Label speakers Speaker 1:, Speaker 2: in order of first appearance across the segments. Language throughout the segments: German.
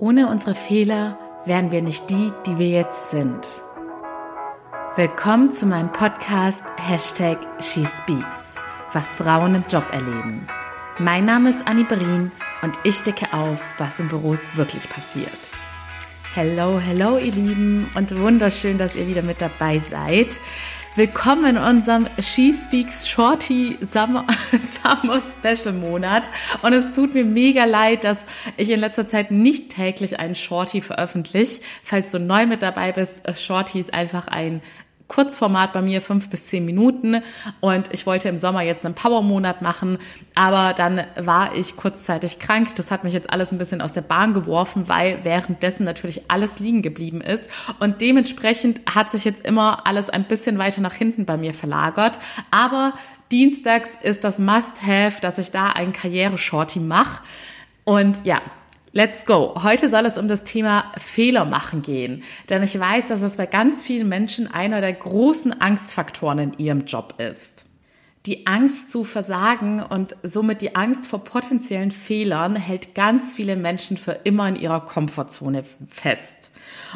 Speaker 1: Ohne unsere Fehler wären wir nicht die, die wir jetzt sind. Willkommen zu meinem Podcast Hashtag SheSpeaks, was Frauen im Job erleben. Mein Name ist Annie Berin und ich decke auf, was in Büros wirklich passiert. Hello, hello ihr Lieben und wunderschön, dass ihr wieder mit dabei seid. Willkommen in unserem She Speaks Shorty Summer, Summer Special Monat. Und es tut mir mega leid, dass ich in letzter Zeit nicht täglich einen Shorty veröffentliche. Falls du neu mit dabei bist, Shorty ist einfach ein Kurzformat bei mir, fünf bis zehn Minuten. Und ich wollte im Sommer jetzt einen Power-Monat machen, aber dann war ich kurzzeitig krank. Das hat mich jetzt alles ein bisschen aus der Bahn geworfen, weil währenddessen natürlich alles liegen geblieben ist. Und dementsprechend hat sich jetzt immer alles ein bisschen weiter nach hinten bei mir verlagert. Aber dienstags ist das Must-Have, dass ich da einen Karriere-Shorty mache. Und ja, Let's go. Heute soll es um das Thema Fehler machen gehen. Denn ich weiß, dass es bei ganz vielen Menschen einer der großen Angstfaktoren in ihrem Job ist. Die Angst zu versagen und somit die Angst vor potenziellen Fehlern hält ganz viele Menschen für immer in ihrer Komfortzone fest.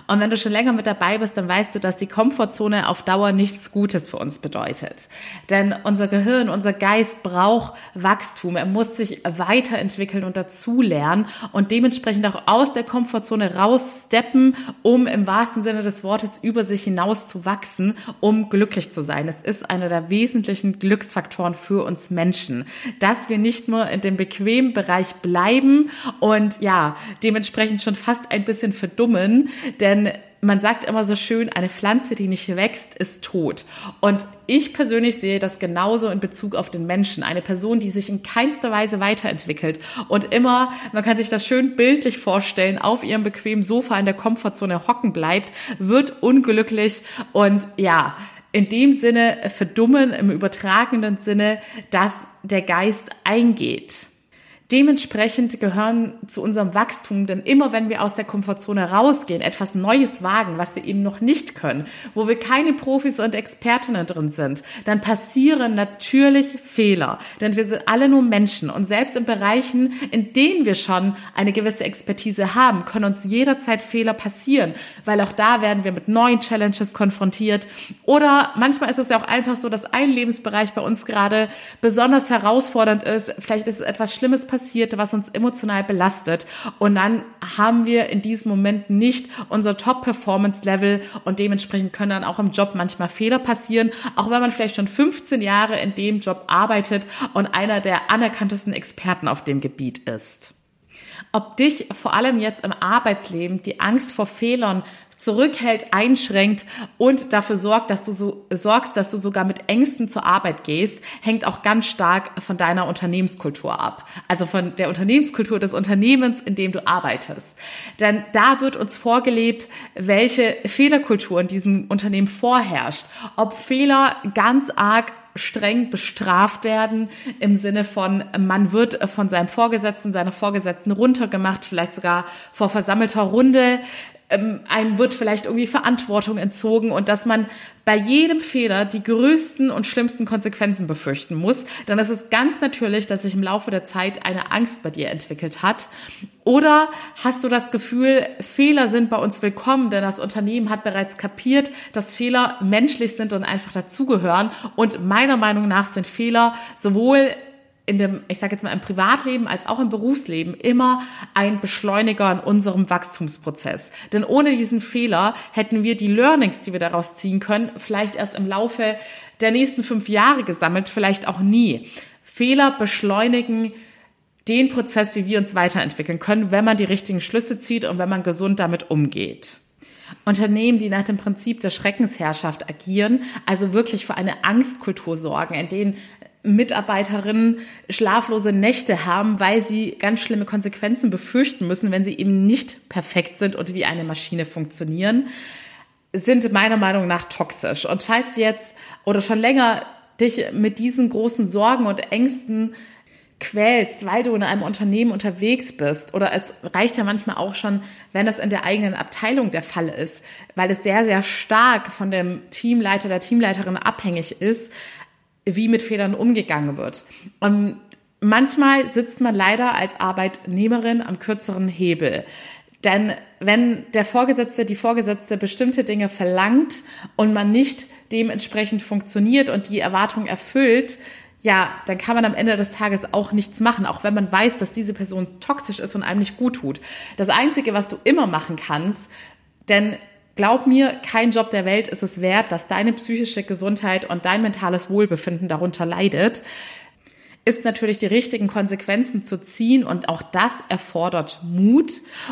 Speaker 1: Und wenn du schon länger mit dabei bist, dann weißt du, dass die Komfortzone auf Dauer nichts Gutes für uns bedeutet. Denn unser Gehirn, unser Geist braucht Wachstum. Er muss sich weiterentwickeln und dazulernen und dementsprechend auch aus der Komfortzone raussteppen, um im wahrsten Sinne des Wortes über sich hinaus zu wachsen, um glücklich zu sein. Es ist einer der wesentlichen Glücksfaktoren für uns Menschen, dass wir nicht nur in dem bequemen Bereich bleiben und ja, dementsprechend schon fast ein bisschen verdummen, denn man sagt immer so schön, eine Pflanze, die nicht wächst, ist tot. Und ich persönlich sehe das genauso in Bezug auf den Menschen. Eine Person, die sich in keinster Weise weiterentwickelt und immer, man kann sich das schön bildlich vorstellen, auf ihrem bequemen Sofa in der Komfortzone hocken bleibt, wird unglücklich und ja, in dem Sinne verdummen im übertragenen Sinne, dass der Geist eingeht. Dementsprechend gehören zu unserem Wachstum, denn immer wenn wir aus der Komfortzone rausgehen, etwas Neues wagen, was wir eben noch nicht können, wo wir keine Profis und Expertinnen drin sind, dann passieren natürlich Fehler, denn wir sind alle nur Menschen. Und selbst in Bereichen, in denen wir schon eine gewisse Expertise haben, können uns jederzeit Fehler passieren, weil auch da werden wir mit neuen Challenges konfrontiert. Oder manchmal ist es ja auch einfach so, dass ein Lebensbereich bei uns gerade besonders herausfordernd ist, vielleicht ist etwas Schlimmes passiert, passiert, was uns emotional belastet. Und dann haben wir in diesem Moment nicht unser Top-Performance-Level und dementsprechend können dann auch im Job manchmal Fehler passieren, auch wenn man vielleicht schon 15 Jahre in dem Job arbeitet und einer der anerkanntesten Experten auf dem Gebiet ist ob dich vor allem jetzt im Arbeitsleben die Angst vor Fehlern zurückhält, einschränkt und dafür sorgt, dass du so sorgst, dass du sogar mit Ängsten zur Arbeit gehst, hängt auch ganz stark von deiner Unternehmenskultur ab. Also von der Unternehmenskultur des Unternehmens, in dem du arbeitest. Denn da wird uns vorgelebt, welche Fehlerkultur in diesem Unternehmen vorherrscht. Ob Fehler ganz arg streng bestraft werden im Sinne von, man wird von seinem Vorgesetzten, seiner Vorgesetzten runtergemacht, vielleicht sogar vor versammelter Runde ähm, einem wird vielleicht irgendwie Verantwortung entzogen und dass man bei jedem Fehler die größten und schlimmsten Konsequenzen befürchten muss, dann ist es ganz natürlich, dass sich im Laufe der Zeit eine Angst bei dir entwickelt hat. Oder hast du das Gefühl, Fehler sind bei uns willkommen, denn das Unternehmen hat bereits kapiert, dass Fehler menschlich sind und einfach dazugehören. Und meiner Meinung nach sind Fehler sowohl in dem, ich sage jetzt mal im Privatleben als auch im Berufsleben immer ein Beschleuniger in unserem Wachstumsprozess. Denn ohne diesen Fehler hätten wir die Learnings, die wir daraus ziehen können, vielleicht erst im Laufe der nächsten fünf Jahre gesammelt, vielleicht auch nie. Fehler beschleunigen den Prozess, wie wir uns weiterentwickeln können, wenn man die richtigen Schlüsse zieht und wenn man gesund damit umgeht. Unternehmen, die nach dem Prinzip der Schreckensherrschaft agieren, also wirklich für eine Angstkultur sorgen, in denen Mitarbeiterinnen schlaflose Nächte haben, weil sie ganz schlimme Konsequenzen befürchten müssen, wenn sie eben nicht perfekt sind und wie eine Maschine funktionieren, sind meiner Meinung nach toxisch. Und falls jetzt oder schon länger dich mit diesen großen Sorgen und Ängsten quälst, weil du in einem Unternehmen unterwegs bist, oder es reicht ja manchmal auch schon, wenn das in der eigenen Abteilung der Fall ist, weil es sehr, sehr stark von dem Teamleiter, der Teamleiterin abhängig ist, wie mit Fehlern umgegangen wird. Und manchmal sitzt man leider als Arbeitnehmerin am kürzeren Hebel. Denn wenn der Vorgesetzte, die Vorgesetzte bestimmte Dinge verlangt und man nicht dementsprechend funktioniert und die Erwartung erfüllt, ja, dann kann man am Ende des Tages auch nichts machen, auch wenn man weiß, dass diese Person toxisch ist und einem nicht gut tut. Das Einzige, was du immer machen kannst, denn glaub mir, kein Job der Welt ist es wert, dass deine psychische Gesundheit und dein mentales Wohlbefinden darunter leidet. Ist natürlich die richtigen Konsequenzen zu ziehen und auch das erfordert Mut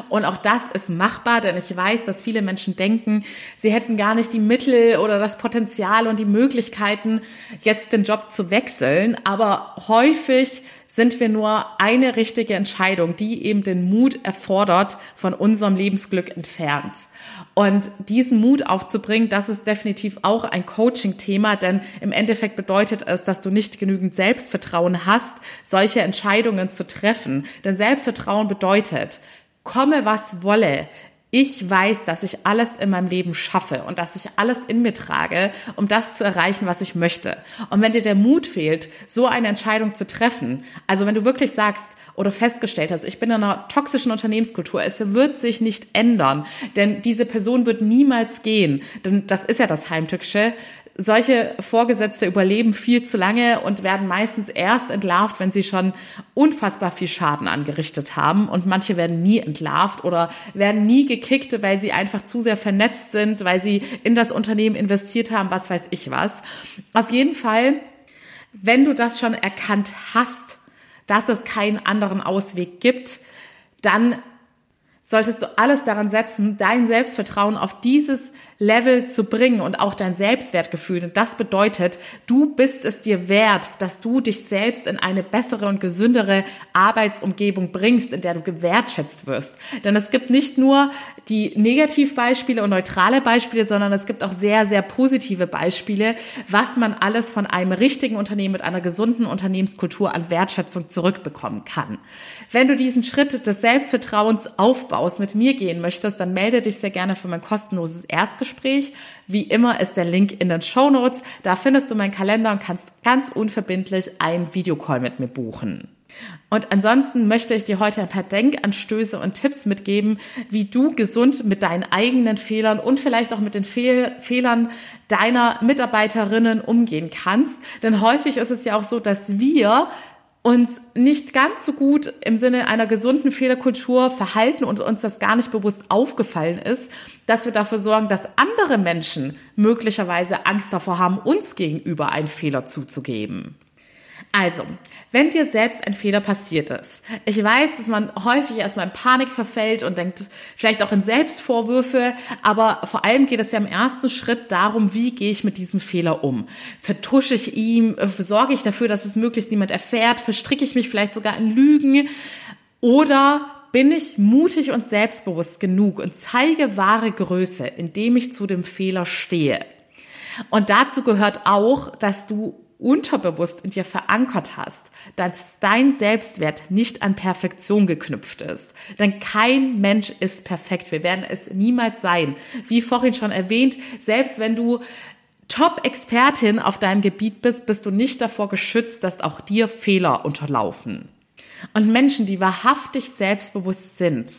Speaker 1: und auch das ist machbar, denn ich weiß, dass viele Menschen denken, sie hätten gar nicht die Mittel oder das Potenzial und die Möglichkeiten, jetzt den Job zu wechseln, aber häufig sind wir nur eine richtige Entscheidung, die eben den Mut erfordert, von unserem Lebensglück entfernt. Und diesen Mut aufzubringen, das ist definitiv auch ein Coaching-Thema, denn im Endeffekt bedeutet es, dass du nicht genügend Selbstvertrauen hast, solche Entscheidungen zu treffen. Denn Selbstvertrauen bedeutet, komme was wolle, ich weiß, dass ich alles in meinem Leben schaffe und dass ich alles in mir trage, um das zu erreichen, was ich möchte. Und wenn dir der Mut fehlt, so eine Entscheidung zu treffen, also wenn du wirklich sagst oder festgestellt hast, ich bin in einer toxischen Unternehmenskultur, es wird sich nicht ändern, denn diese Person wird niemals gehen, denn das ist ja das Heimtückische, solche Vorgesetzte überleben viel zu lange und werden meistens erst entlarvt, wenn sie schon unfassbar viel Schaden angerichtet haben. Und manche werden nie entlarvt oder werden nie gekickt, weil sie einfach zu sehr vernetzt sind, weil sie in das Unternehmen investiert haben, was weiß ich was. Auf jeden Fall, wenn du das schon erkannt hast, dass es keinen anderen Ausweg gibt, dann solltest du alles daran setzen, dein Selbstvertrauen auf dieses Level zu bringen und auch dein Selbstwertgefühl. Und das bedeutet, du bist es dir wert, dass du dich selbst in eine bessere und gesündere Arbeitsumgebung bringst, in der du gewertschätzt wirst. Denn es gibt nicht nur die Negativbeispiele und neutrale Beispiele, sondern es gibt auch sehr, sehr positive Beispiele, was man alles von einem richtigen Unternehmen mit einer gesunden Unternehmenskultur an Wertschätzung zurückbekommen kann. Wenn du diesen Schritt des Selbstvertrauens aufbaust, aus mit mir gehen möchtest, dann melde dich sehr gerne für mein kostenloses Erstgespräch. Wie immer ist der Link in den Show Notes. Da findest du meinen Kalender und kannst ganz unverbindlich einen Videocall mit mir buchen. Und ansonsten möchte ich dir heute ein paar Denkanstöße und Tipps mitgeben, wie du gesund mit deinen eigenen Fehlern und vielleicht auch mit den Fehl Fehlern deiner Mitarbeiterinnen umgehen kannst. Denn häufig ist es ja auch so, dass wir uns nicht ganz so gut im Sinne einer gesunden Fehlerkultur verhalten und uns das gar nicht bewusst aufgefallen ist, dass wir dafür sorgen, dass andere Menschen möglicherweise Angst davor haben, uns gegenüber einen Fehler zuzugeben. Also, wenn dir selbst ein Fehler passiert ist, ich weiß, dass man häufig erstmal in Panik verfällt und denkt vielleicht auch in Selbstvorwürfe, aber vor allem geht es ja im ersten Schritt darum, wie gehe ich mit diesem Fehler um? Vertusche ich ihm, sorge ich dafür, dass es möglichst niemand erfährt, verstricke ich mich vielleicht sogar in Lügen oder bin ich mutig und selbstbewusst genug und zeige wahre Größe, indem ich zu dem Fehler stehe. Und dazu gehört auch, dass du unterbewusst in dir verankert hast, dass dein Selbstwert nicht an Perfektion geknüpft ist. Denn kein Mensch ist perfekt. Wir werden es niemals sein. Wie vorhin schon erwähnt, selbst wenn du Top-Expertin auf deinem Gebiet bist, bist du nicht davor geschützt, dass auch dir Fehler unterlaufen. Und Menschen, die wahrhaftig selbstbewusst sind,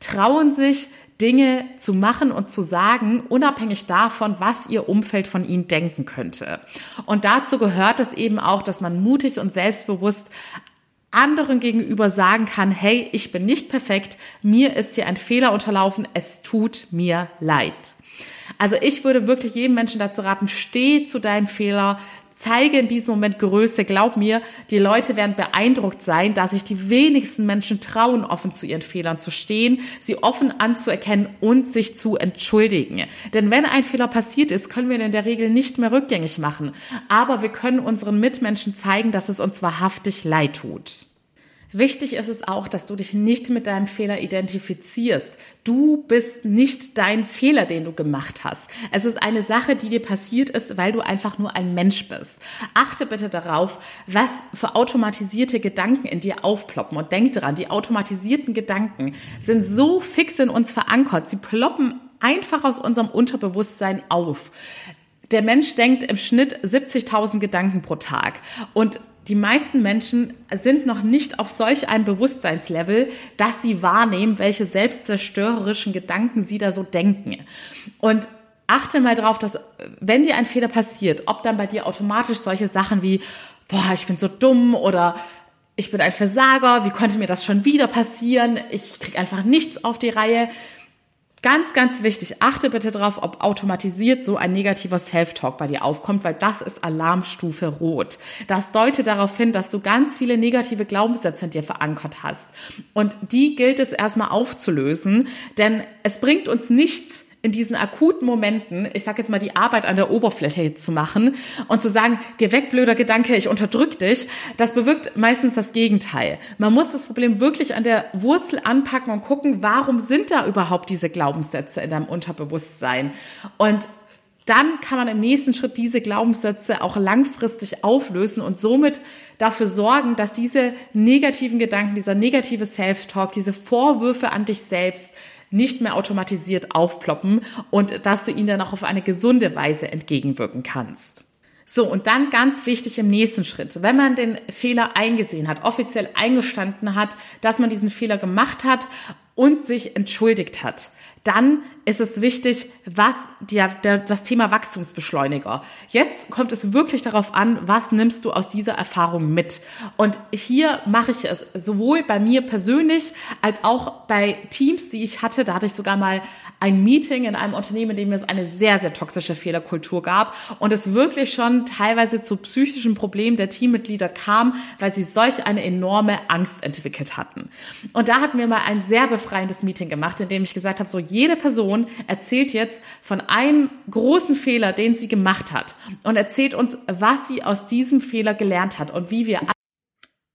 Speaker 1: trauen sich, Dinge zu machen und zu sagen, unabhängig davon, was ihr Umfeld von ihnen denken könnte. Und dazu gehört es eben auch, dass man mutig und selbstbewusst anderen gegenüber sagen kann, hey, ich bin nicht perfekt, mir ist hier ein Fehler unterlaufen, es tut mir leid. Also ich würde wirklich jedem Menschen dazu raten, steh zu deinem Fehler, zeige in diesem Moment Größe. Glaub mir, die Leute werden beeindruckt sein, dass sich die wenigsten Menschen trauen, offen zu ihren Fehlern zu stehen, sie offen anzuerkennen und sich zu entschuldigen. Denn wenn ein Fehler passiert ist, können wir ihn in der Regel nicht mehr rückgängig machen. Aber wir können unseren Mitmenschen zeigen, dass es uns wahrhaftig leid tut. Wichtig ist es auch, dass du dich nicht mit deinem Fehler identifizierst. Du bist nicht dein Fehler, den du gemacht hast. Es ist eine Sache, die dir passiert ist, weil du einfach nur ein Mensch bist. Achte bitte darauf, was für automatisierte Gedanken in dir aufploppen und denk dran, die automatisierten Gedanken sind so fix in uns verankert. Sie ploppen einfach aus unserem Unterbewusstsein auf. Der Mensch denkt im Schnitt 70.000 Gedanken pro Tag. Und die meisten Menschen sind noch nicht auf solch einem Bewusstseinslevel, dass sie wahrnehmen, welche selbstzerstörerischen Gedanken sie da so denken. Und achte mal drauf, dass wenn dir ein Fehler passiert, ob dann bei dir automatisch solche Sachen wie, boah, ich bin so dumm oder ich bin ein Versager, wie konnte mir das schon wieder passieren, ich krieg einfach nichts auf die Reihe, Ganz, ganz wichtig, achte bitte darauf, ob automatisiert so ein negativer Self-Talk bei dir aufkommt, weil das ist Alarmstufe Rot. Das deutet darauf hin, dass du ganz viele negative Glaubenssätze in dir verankert hast. Und die gilt es erstmal aufzulösen, denn es bringt uns nichts, in diesen akuten Momenten, ich sage jetzt mal, die Arbeit an der Oberfläche zu machen und zu sagen, geh weg, blöder Gedanke, ich unterdrück dich, das bewirkt meistens das Gegenteil. Man muss das Problem wirklich an der Wurzel anpacken und gucken, warum sind da überhaupt diese Glaubenssätze in deinem Unterbewusstsein? Und dann kann man im nächsten Schritt diese Glaubenssätze auch langfristig auflösen und somit dafür sorgen, dass diese negativen Gedanken, dieser negative Self-Talk, diese Vorwürfe an dich selbst nicht mehr automatisiert aufploppen und dass du ihnen dann auch auf eine gesunde Weise entgegenwirken kannst. So, und dann ganz wichtig im nächsten Schritt, wenn man den Fehler eingesehen hat, offiziell eingestanden hat, dass man diesen Fehler gemacht hat und sich entschuldigt hat, dann ist es wichtig, was der, der, das Thema Wachstumsbeschleuniger. Jetzt kommt es wirklich darauf an, was nimmst du aus dieser Erfahrung mit. Und hier mache ich es sowohl bei mir persönlich als auch bei Teams, die ich hatte. Da hatte ich sogar mal ein Meeting in einem Unternehmen, in dem es eine sehr, sehr toxische Fehlerkultur gab und es wirklich schon teilweise zu psychischen Problemen der Teammitglieder kam, weil sie solch eine enorme Angst entwickelt hatten. Und da hatten wir mal ein sehr befreiendes Meeting gemacht, in dem ich gesagt habe, so jede Person erzählt jetzt von einem großen Fehler, den sie gemacht hat und erzählt uns, was sie aus diesem Fehler gelernt hat und wie wir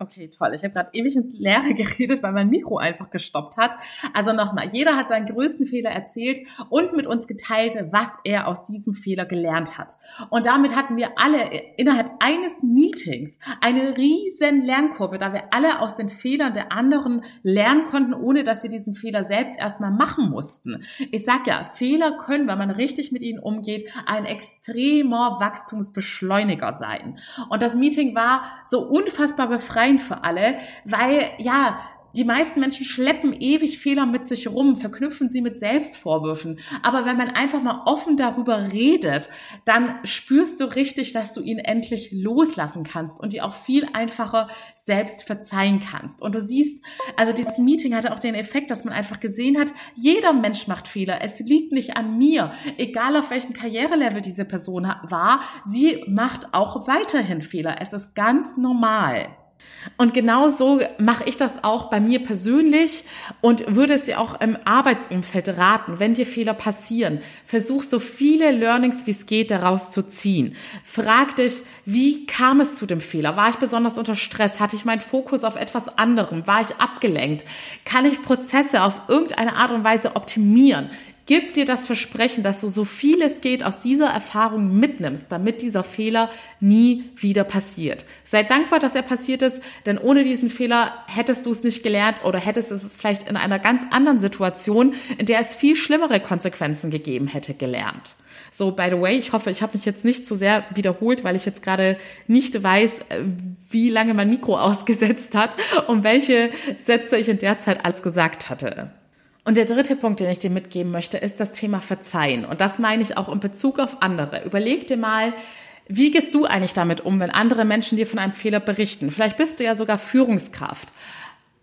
Speaker 1: Okay, toll. Ich habe gerade ewig ins Leere geredet, weil mein Mikro einfach gestoppt hat. Also nochmal, jeder hat seinen größten Fehler erzählt und mit uns geteilt, was er aus diesem Fehler gelernt hat. Und damit hatten wir alle innerhalb eines Meetings eine riesen Lernkurve, da wir alle aus den Fehlern der anderen lernen konnten, ohne dass wir diesen Fehler selbst erstmal machen mussten. Ich sag ja, Fehler können, wenn man richtig mit ihnen umgeht, ein extremer Wachstumsbeschleuniger sein. Und das Meeting war so unfassbar befreiend befreiend für alle, weil ja, die meisten Menschen schleppen ewig Fehler mit sich rum, verknüpfen sie mit Selbstvorwürfen. Aber wenn man einfach mal offen darüber redet, dann spürst du richtig, dass du ihn endlich loslassen kannst und dir auch viel einfacher selbst verzeihen kannst. Und du siehst, also dieses Meeting hatte auch den Effekt, dass man einfach gesehen hat, jeder Mensch macht Fehler. Es liegt nicht an mir. Egal auf welchem Karrierelevel diese Person war, sie macht auch weiterhin Fehler. Es ist ganz normal. Und genau so mache ich das auch bei mir persönlich und würde es dir auch im Arbeitsumfeld raten, wenn dir Fehler passieren, versuch so viele Learnings wie es geht daraus zu ziehen. Frag dich, wie kam es zu dem Fehler? War ich besonders unter Stress? Hatte ich meinen Fokus auf etwas anderem? War ich abgelenkt? Kann ich Prozesse auf irgendeine Art und Weise optimieren? Gib dir das Versprechen, dass du so viel es geht aus dieser Erfahrung mitnimmst, damit dieser Fehler nie wieder passiert. Sei dankbar, dass er passiert ist, denn ohne diesen Fehler hättest du es nicht gelernt oder hättest es vielleicht in einer ganz anderen Situation, in der es viel schlimmere Konsequenzen gegeben hätte, gelernt. So, by the way, ich hoffe, ich habe mich jetzt nicht zu sehr wiederholt, weil ich jetzt gerade nicht weiß, äh, wie lange mein Mikro ausgesetzt hat und welche Sätze ich in der Zeit alles gesagt hatte. Und der dritte Punkt, den ich dir mitgeben möchte, ist das Thema Verzeihen. Und das meine ich auch in Bezug auf andere. Überleg dir mal, wie gehst du eigentlich damit um, wenn andere Menschen dir von einem Fehler berichten? Vielleicht bist du ja sogar Führungskraft.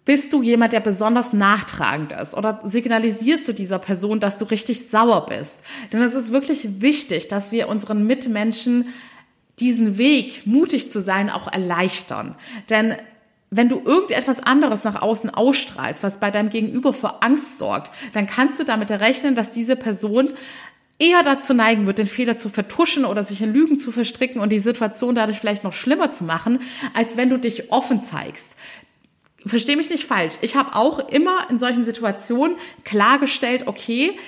Speaker 1: Bist du jemand, der besonders nachtragend ist? Oder signalisierst du dieser Person, dass du richtig sauer bist? Denn es ist wirklich wichtig, dass wir unseren Mitmenschen diesen Weg, mutig zu sein, auch erleichtern. Denn wenn du irgendetwas anderes nach außen ausstrahlst, was bei deinem Gegenüber für Angst sorgt, dann kannst du damit rechnen, dass diese Person eher dazu neigen wird, den Fehler zu vertuschen oder sich in Lügen zu verstricken und die Situation dadurch vielleicht noch schlimmer zu machen, als wenn du dich offen zeigst. Versteh mich nicht falsch. Ich habe auch immer in solchen Situationen klargestellt, okay,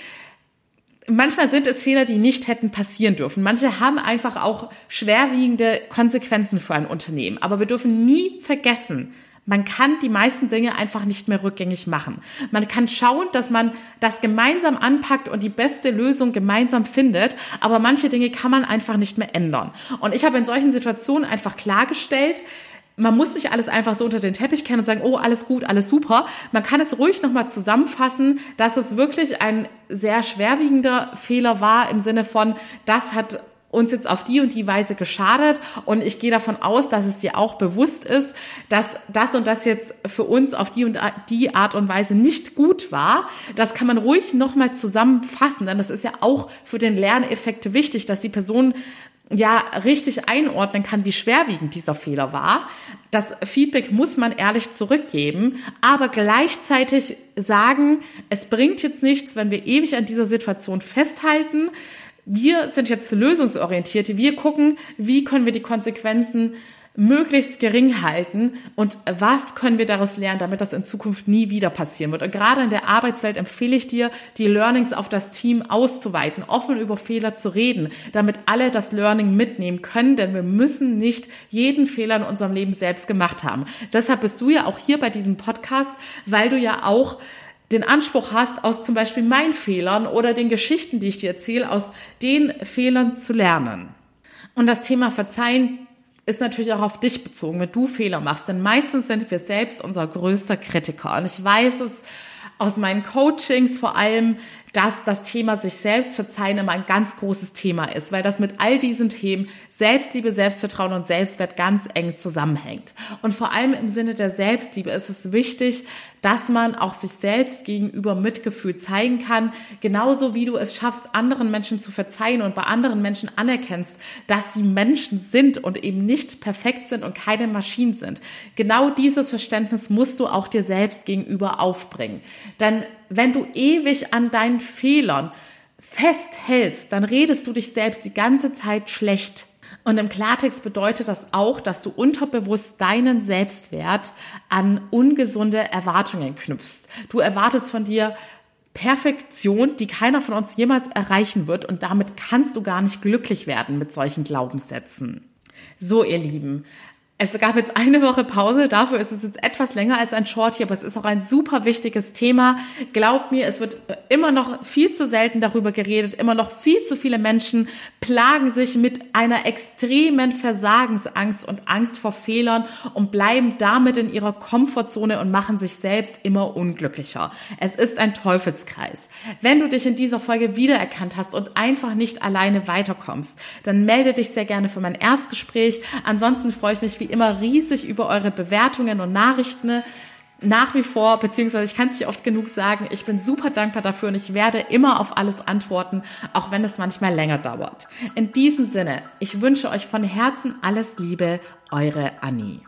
Speaker 1: manchmal sind es Fehler, die nicht hätten passieren dürfen. Manche haben einfach auch schwerwiegende Konsequenzen für ein Unternehmen. Aber wir dürfen nie vergessen, man kann die meisten Dinge einfach nicht mehr rückgängig machen. Man kann schauen, dass man das gemeinsam anpackt und die beste Lösung gemeinsam findet, aber manche Dinge kann man einfach nicht mehr ändern. Und ich habe in solchen Situationen einfach klargestellt, man muss nicht alles einfach so unter den Teppich kennen und sagen, oh, alles gut, alles super. Man kann es ruhig nochmal zusammenfassen, dass es wirklich ein sehr schwerwiegender Fehler war im Sinne von, das hat uns jetzt auf die und die Weise geschadet und ich gehe davon aus, dass es dir auch bewusst ist, dass das und das jetzt für uns auf die und die Art und Weise nicht gut war. Das kann man ruhig nochmal zusammenfassen, denn das ist ja auch für den Lerneffekt wichtig, dass die Person ja richtig einordnen kann, wie schwerwiegend dieser Fehler war. Das Feedback muss man ehrlich zurückgeben, aber gleichzeitig sagen, es bringt jetzt nichts, wenn wir ewig an dieser Situation festhalten wir sind jetzt lösungsorientiert. Wir gucken, wie können wir die Konsequenzen möglichst gering halten und was können wir daraus lernen, damit das in Zukunft nie wieder passieren wird. Und gerade in der Arbeitswelt empfehle ich dir, die Learnings auf das Team auszuweiten, offen über Fehler zu reden, damit alle das Learning mitnehmen können, denn wir müssen nicht jeden Fehler in unserem Leben selbst gemacht haben. Deshalb bist du ja auch hier bei diesem Podcast, weil du ja auch den Anspruch hast, aus zum Beispiel meinen Fehlern oder den Geschichten, die ich dir erzähle, aus den Fehlern zu lernen. Und das Thema Verzeihen ist natürlich auch auf dich bezogen, wenn du Fehler machst. Denn meistens sind wir selbst unser größter Kritiker. Und ich weiß es aus meinen Coachings vor allem, dass das Thema sich selbst verzeihen immer ein ganz großes Thema ist, weil das mit all diesen Themen Selbstliebe, Selbstvertrauen und Selbstwert ganz eng zusammenhängt. Und vor allem im Sinne der Selbstliebe ist es wichtig, dass man auch sich selbst gegenüber Mitgefühl zeigen kann, genauso wie du es schaffst, anderen Menschen zu verzeihen und bei anderen Menschen anerkennst, dass sie Menschen sind und eben nicht perfekt sind und keine Maschinen sind. Genau dieses Verständnis musst du auch dir selbst gegenüber aufbringen. Denn wenn du ewig an deinen Fehlern festhältst, dann redest du dich selbst die ganze Zeit schlecht. Und im Klartext bedeutet das auch, dass du unterbewusst deinen Selbstwert an ungesunde Erwartungen knüpfst. Du erwartest von dir Perfektion, die keiner von uns jemals erreichen wird und damit kannst du gar nicht glücklich werden mit solchen Glaubenssätzen. So, ihr Lieben, es gab jetzt eine Woche Pause, dafür ist es jetzt etwas länger als ein Short hier, aber es ist auch ein super wichtiges Thema. Glaubt mir, es wird immer noch viel zu selten darüber geredet, immer noch viel zu viele Menschen plagen sich mit einer extremen Versagensangst und Angst vor Fehlern und bleiben damit in ihrer Komfortzone und machen sich selbst immer unglücklicher. Es ist ein Teufelskreis. Wenn du dich in dieser Folge wiedererkannt hast und einfach nicht alleine weiterkommst, dann melde dich sehr gerne für mein Erstgespräch. Ansonsten freue ich mich wie immer riesig über eure Bewertungen und Nachrichten. Nach wie vor, beziehungsweise ich kann es nicht oft genug sagen, ich bin super dankbar dafür und ich werde immer auf alles antworten, auch wenn es manchmal länger dauert. In diesem Sinne, ich wünsche euch von Herzen alles Liebe, eure Annie.